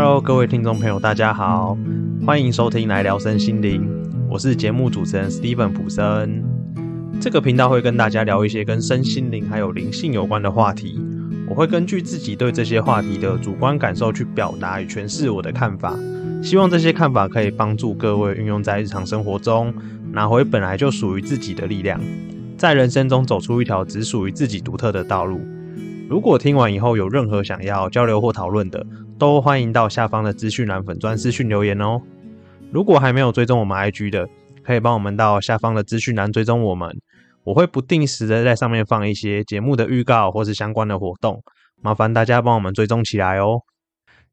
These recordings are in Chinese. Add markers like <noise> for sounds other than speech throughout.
Hello，各位听众朋友，大家好，欢迎收听来聊身心灵，我是节目主持人 Steven 普森。这个频道会跟大家聊一些跟身心灵还有灵性有关的话题，我会根据自己对这些话题的主观感受去表达与诠释我的看法，希望这些看法可以帮助各位运用在日常生活中，拿回本来就属于自己的力量，在人生中走出一条只属于自己独特的道路。如果听完以后有任何想要交流或讨论的，都欢迎到下方的资讯栏粉专私讯留言哦。如果还没有追踪我们 IG 的，可以帮我们到下方的资讯栏追踪我们，我会不定时的在上面放一些节目的预告或是相关的活动，麻烦大家帮我们追踪起来哦。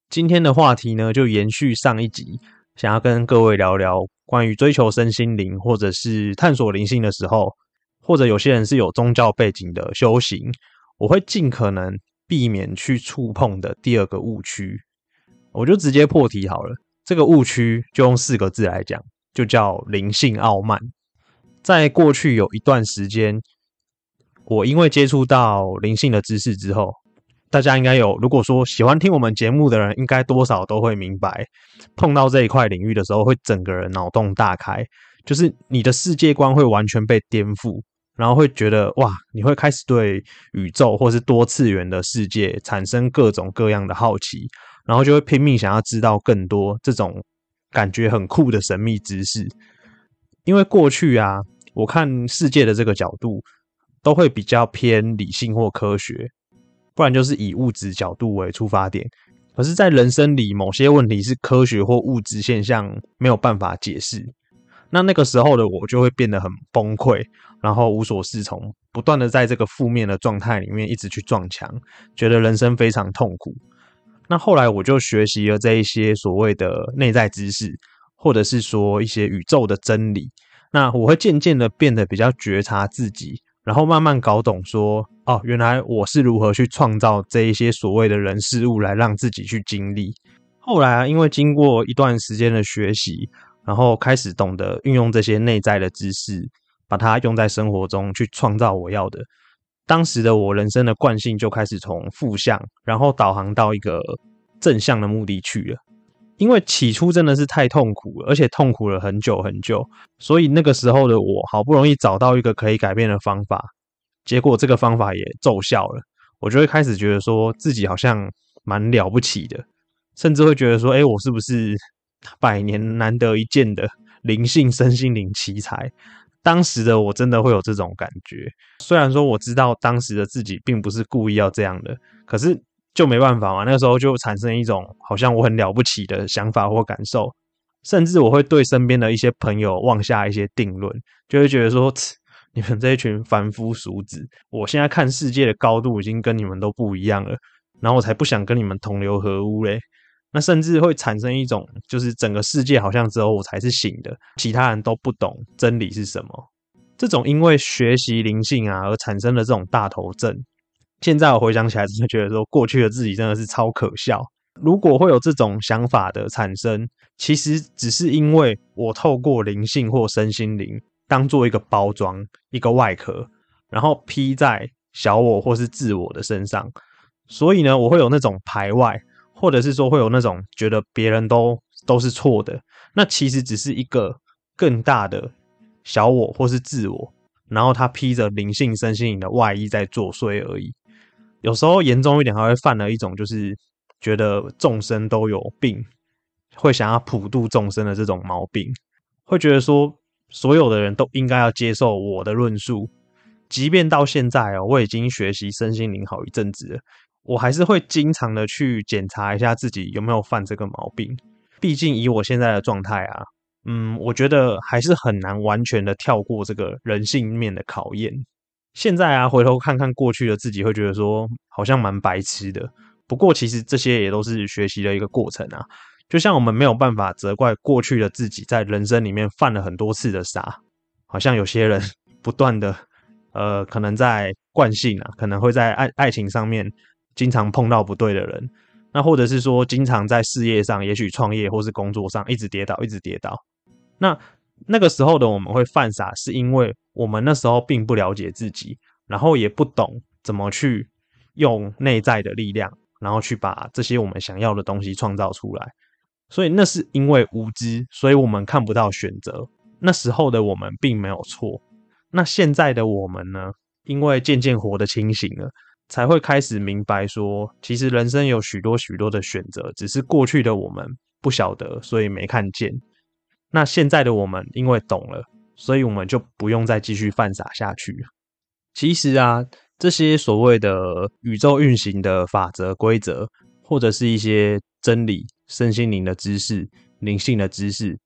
今天的话题呢，就延续上一集，想要跟各位聊聊关于追求身心灵或者是探索灵性的时候，或者有些人是有宗教背景的修行。我会尽可能避免去触碰的第二个误区，我就直接破题好了。这个误区就用四个字来讲，就叫灵性傲慢。在过去有一段时间，我因为接触到灵性的知识之后，大家应该有，如果说喜欢听我们节目的人，应该多少都会明白，碰到这一块领域的时候，会整个人脑洞大开，就是你的世界观会完全被颠覆。然后会觉得哇，你会开始对宇宙或是多次元的世界产生各种各样的好奇，然后就会拼命想要知道更多这种感觉很酷的神秘知识。因为过去啊，我看世界的这个角度都会比较偏理性或科学，不然就是以物质角度为出发点。可是，在人生里，某些问题是科学或物质现象没有办法解释。那那个时候的我就会变得很崩溃，然后无所适从，不断的在这个负面的状态里面一直去撞墙，觉得人生非常痛苦。那后来我就学习了这一些所谓的内在知识，或者是说一些宇宙的真理。那我会渐渐的变得比较觉察自己，然后慢慢搞懂说，哦，原来我是如何去创造这一些所谓的人事物来让自己去经历。后来啊，因为经过一段时间的学习。然后开始懂得运用这些内在的知识，把它用在生活中去创造我要的。当时的我人生的惯性就开始从负向，然后导航到一个正向的目的去了。因为起初真的是太痛苦，而且痛苦了很久很久，所以那个时候的我好不容易找到一个可以改变的方法，结果这个方法也奏效了，我就会开始觉得说自己好像蛮了不起的，甚至会觉得说，哎，我是不是？百年难得一见的灵性身心灵奇才，当时的我真的会有这种感觉。虽然说我知道当时的自己并不是故意要这样的，可是就没办法嘛。那个时候就产生一种好像我很了不起的想法或感受，甚至我会对身边的一些朋友妄下一些定论，就会觉得说 <laughs> 你们这一群凡夫俗子，我现在看世界的高度已经跟你们都不一样了，然后我才不想跟你们同流合污嘞。那甚至会产生一种，就是整个世界好像只有我才是醒的，其他人都不懂真理是什么。这种因为学习灵性啊而产生的这种大头症，现在我回想起来，真的觉得说过去的自己真的是超可笑。如果会有这种想法的产生，其实只是因为我透过灵性或身心灵当做一个包装、一个外壳，然后披在小我或是自我的身上，所以呢，我会有那种排外。或者是说会有那种觉得别人都都是错的，那其实只是一个更大的小我或是自我，然后他披着灵性身心灵的外衣在作祟而已。有时候严重一点，还会犯了一种就是觉得众生都有病，会想要普度众生的这种毛病，会觉得说所有的人都应该要接受我的论述，即便到现在哦，我已经学习身心灵好一阵子了。我还是会经常的去检查一下自己有没有犯这个毛病，毕竟以我现在的状态啊，嗯，我觉得还是很难完全的跳过这个人性面的考验。现在啊，回头看看过去的自己，会觉得说好像蛮白痴的。不过其实这些也都是学习的一个过程啊。就像我们没有办法责怪过去的自己在人生里面犯了很多次的傻，好像有些人 <laughs> 不断的，呃，可能在惯性啊，可能会在爱爱情上面。经常碰到不对的人，那或者是说，经常在事业上，也许创业或是工作上一直跌倒，一直跌倒。那那个时候的我们会犯傻，是因为我们那时候并不了解自己，然后也不懂怎么去用内在的力量，然后去把这些我们想要的东西创造出来。所以那是因为无知，所以我们看不到选择。那时候的我们并没有错。那现在的我们呢？因为渐渐活得清醒了，才会开始明白说，其实人生有许多许多的选择，只是过去的我们不晓得，所以没看见。那现在的我们因为懂了，所以我们就不用再继续犯傻下去。其实啊，这些所谓的宇宙运行的法则规则，或者是一些真理、身心灵的知识、灵性的知识，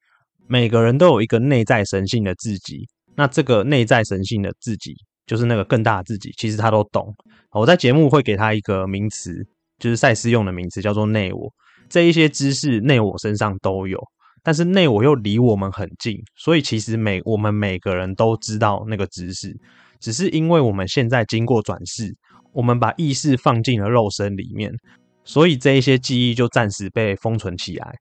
每个人都有一个内在神性的自己。那这个内在神性的自己，就是那个更大的自己，其实他都懂。我在节目会给他一个名词，就是赛斯用的名词，叫做内我。这一些知识内我身上都有。但是内我又离我们很近，所以其实每我们每个人都知道那个知识，只是因为我们现在经过转世，我们把意识放进了肉身里面，所以这一些记忆就暂时被封存起来。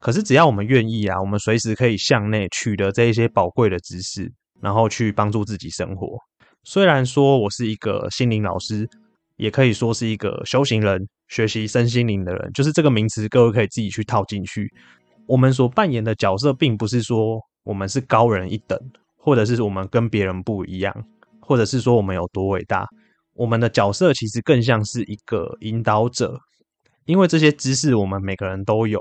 可是只要我们愿意啊，我们随时可以向内取得这一些宝贵的知识，然后去帮助自己生活。虽然说我是一个心灵老师，也可以说是一个修行人，学习身心灵的人，就是这个名词，各位可以自己去套进去。我们所扮演的角色，并不是说我们是高人一等，或者是我们跟别人不一样，或者是说我们有多伟大。我们的角色其实更像是一个引导者，因为这些知识我们每个人都有。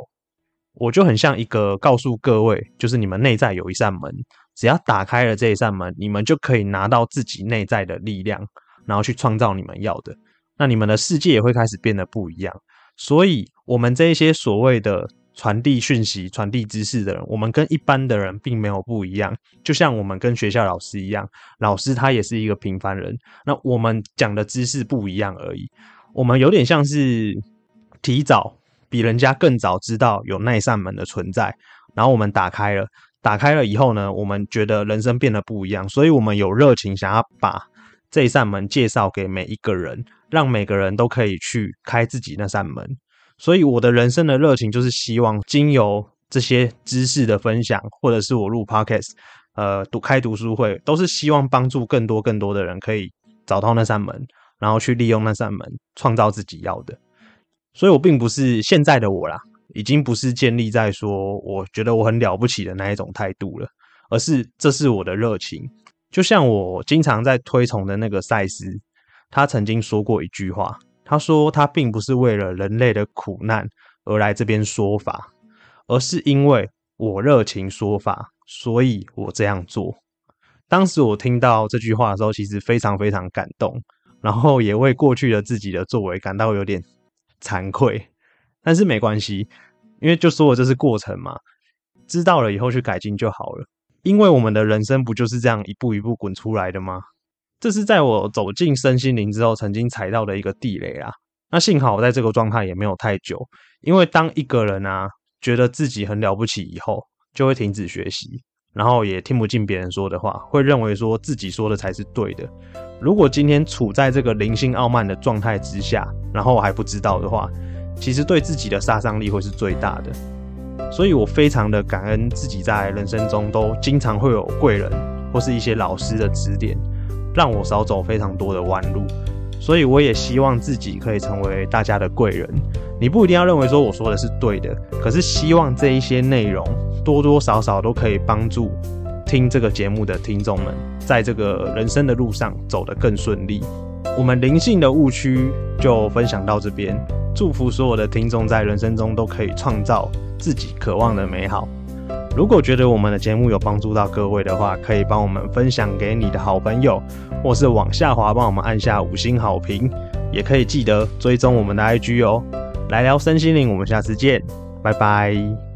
我就很像一个告诉各位，就是你们内在有一扇门，只要打开了这一扇门，你们就可以拿到自己内在的力量，然后去创造你们要的。那你们的世界也会开始变得不一样。所以，我们这一些所谓的。传递讯息、传递知识的人，我们跟一般的人并没有不一样。就像我们跟学校老师一样，老师他也是一个平凡人。那我们讲的知识不一样而已。我们有点像是提早比人家更早知道有那扇门的存在，然后我们打开了。打开了以后呢，我们觉得人生变得不一样，所以我们有热情想要把这扇门介绍给每一个人，让每个人都可以去开自己那扇门。所以我的人生的热情就是希望经由这些知识的分享，或者是我录 podcast，呃，读开读书会，都是希望帮助更多更多的人可以找到那扇门，然后去利用那扇门，创造自己要的。所以我并不是现在的我啦，已经不是建立在说我觉得我很了不起的那一种态度了，而是这是我的热情。就像我经常在推崇的那个赛斯，他曾经说过一句话。他说：“他并不是为了人类的苦难而来这边说法，而是因为我热情说法，所以我这样做。”当时我听到这句话的时候，其实非常非常感动，然后也为过去的自己的作为感到有点惭愧。但是没关系，因为就说我这是过程嘛，知道了以后去改进就好了。因为我们的人生不就是这样一步一步滚出来的吗？这是在我走进身心灵之后，曾经踩到的一个地雷啊。那幸好我在这个状态也没有太久，因为当一个人啊觉得自己很了不起以后，就会停止学习，然后也听不进别人说的话，会认为说自己说的才是对的。如果今天处在这个灵性傲慢的状态之下，然后我还不知道的话，其实对自己的杀伤力会是最大的。所以我非常的感恩自己在人生中都经常会有贵人或是一些老师的指点。让我少走非常多的弯路，所以我也希望自己可以成为大家的贵人。你不一定要认为说我说的是对的，可是希望这一些内容多多少少都可以帮助听这个节目的听众们，在这个人生的路上走得更顺利。我们灵性的误区就分享到这边，祝福所有的听众在人生中都可以创造自己渴望的美好。如果觉得我们的节目有帮助到各位的话，可以帮我们分享给你的好朋友，或是往下滑帮我们按下五星好评，也可以记得追踪我们的 IG 哦。来聊身心灵，我们下次见，拜拜。